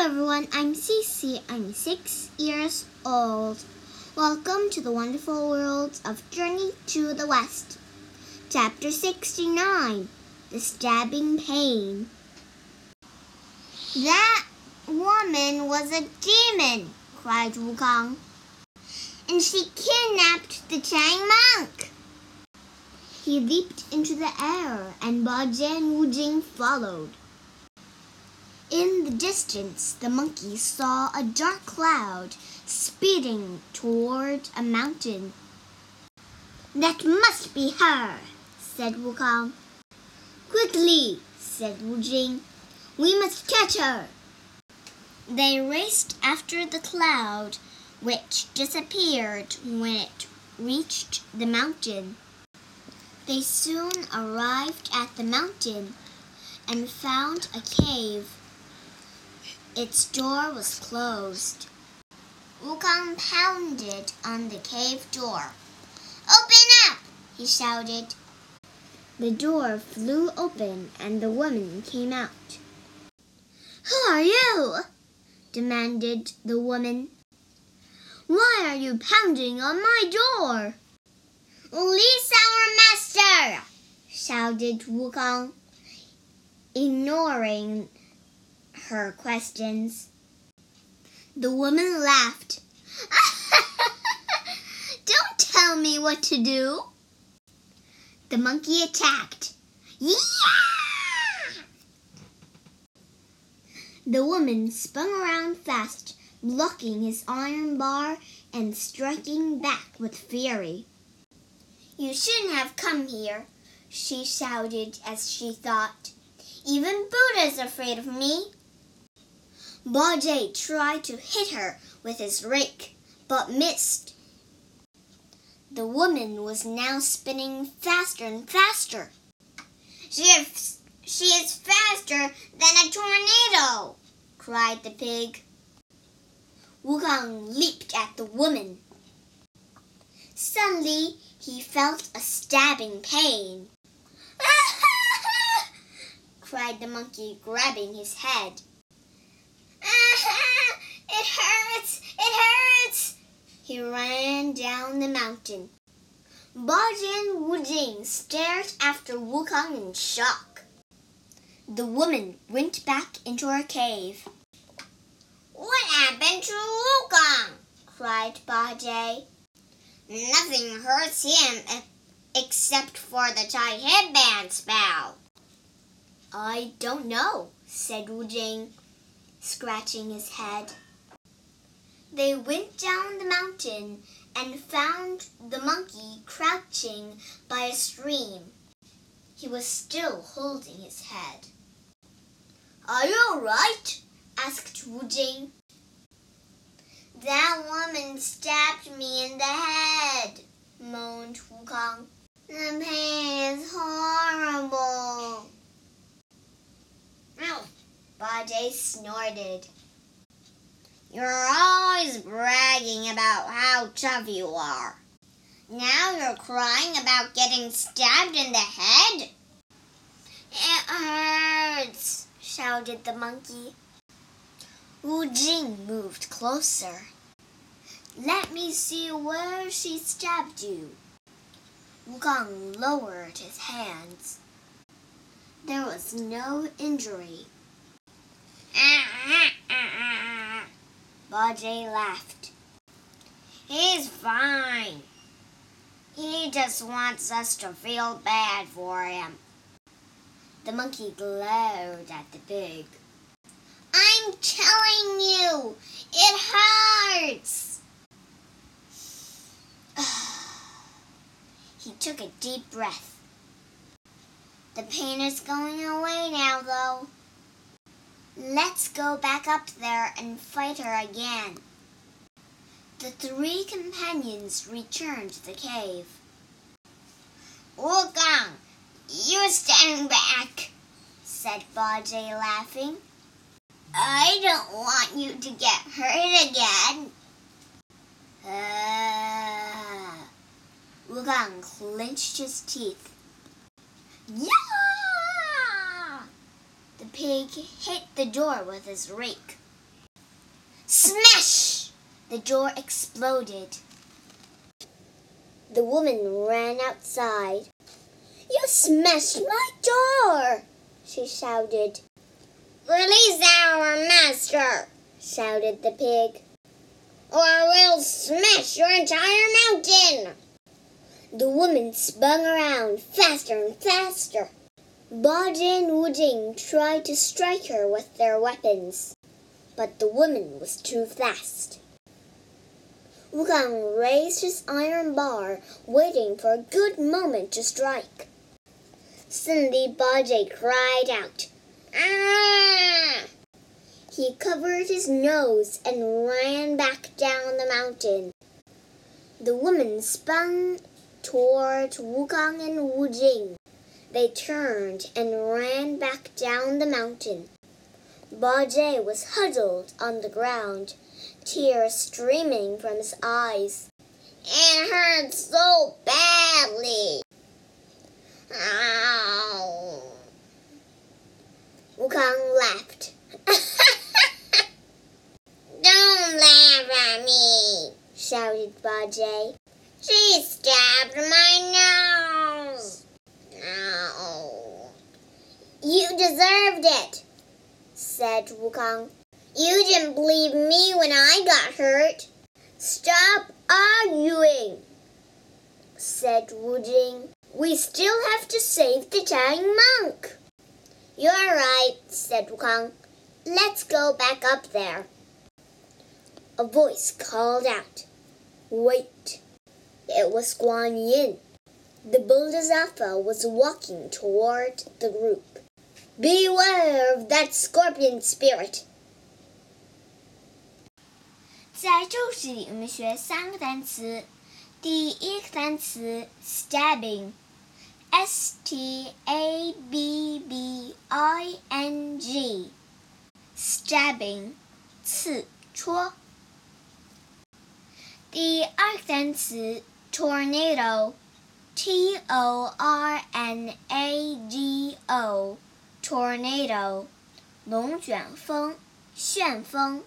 Hello everyone, I'm Cece. I'm six years old. Welcome to the wonderful world of Journey to the West. Chapter 69 The Stabbing Pain. That woman was a demon, cried Wukong. And she kidnapped the Chang monk. He leaped into the air, and Bajie and Wu Jing followed. In the distance, the monkey saw a dark cloud speeding toward a mountain. That must be her, said Wukong. Quickly, said Wu Jing. We must catch her. They raced after the cloud, which disappeared when it reached the mountain. They soon arrived at the mountain and found a cave. Its door was closed. Wukong pounded on the cave door. Open up! he shouted. The door flew open and the woman came out. Who are you? demanded the woman. Why are you pounding on my door? Release our master! shouted Wukong, ignoring her questions. The woman laughed. Don't tell me what to do. The monkey attacked. Yeah! The woman spun around fast, blocking his iron bar and striking back with fury. You shouldn't have come here, she shouted as she thought. Even Buddha's afraid of me. Bajie tried to hit her with his rake, but missed. The woman was now spinning faster and faster. She is, she is faster than a tornado, cried the pig. Wukong leaped at the woman. Suddenly, he felt a stabbing pain. cried the monkey, grabbing his head. it hurts! It hurts! He ran down the mountain. Bajie and Wu Jing stared after Wukong in shock. The woman went back into her cave. What happened to Wukong? cried Bajie. Nothing hurts him except for the tied headband spell. I don't know, said Wu Jing, scratching his head. They went down the mountain and found the monkey crouching by a stream. He was still holding his head. Are you all right? asked Wu Jing. That woman stabbed me in the head, moaned Wu Kong. The pain is horrible. Ow! Bajie snorted. You're always bragging about how tough you are. Now you're crying about getting stabbed in the head? It hurts, shouted the monkey. Wu Jing moved closer. Let me see where she stabbed you. Wu Wukong lowered his hands. There was no injury. Bajie laughed. He's fine. He just wants us to feel bad for him. The monkey glared at the pig. I'm telling you, it hurts. he took a deep breath. The pain is going away now, though. Let's go back up there and fight her again. The three companions returned to the cave. Wukong, you stand back, said Bajie, laughing. I don't want you to get hurt again. Uh, Wukong clenched his teeth. Yeah! Pig hit the door with his rake. Smash! The door exploded. The woman ran outside. You smashed my door! she shouted. Release our master! shouted the pig. Or we'll smash your entire mountain! The woman spun around faster and faster. Bajie and Wujing tried to strike her with their weapons, but the woman was too fast. Wukong raised his iron bar, waiting for a good moment to strike. Suddenly Bajie cried out, Ah! He covered his nose and ran back down the mountain. The woman spun toward Wukong and Wujing. They turned and ran back down the mountain. Bajie was huddled on the ground, tears streaming from his eyes. It hurt so badly. Ow. Wukong laughed. Don't laugh at me, shouted Bajie. She stabbed my nose. Ow. You deserved it, said Wukong. You didn't believe me when I got hurt. Stop arguing, said Wu Jing. We still have to save the dying monk. You're right, said Wukong. Let's go back up there. A voice called out, Wait. It was Guan Yin. The Bodhisattva was walking toward the group. Beware of that scorpion spirit. 在这句里，我们学三个单词。第一个单词 stabbing，s t a b b i n g，stabbing，刺戳。第二个单词 tornado，t o r n a d Tornado，龙卷风、旋风。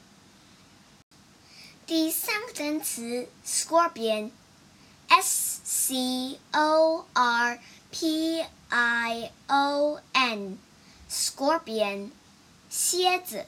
第三个单词 scorpion，s c o r p i o n，scorpion，蝎子。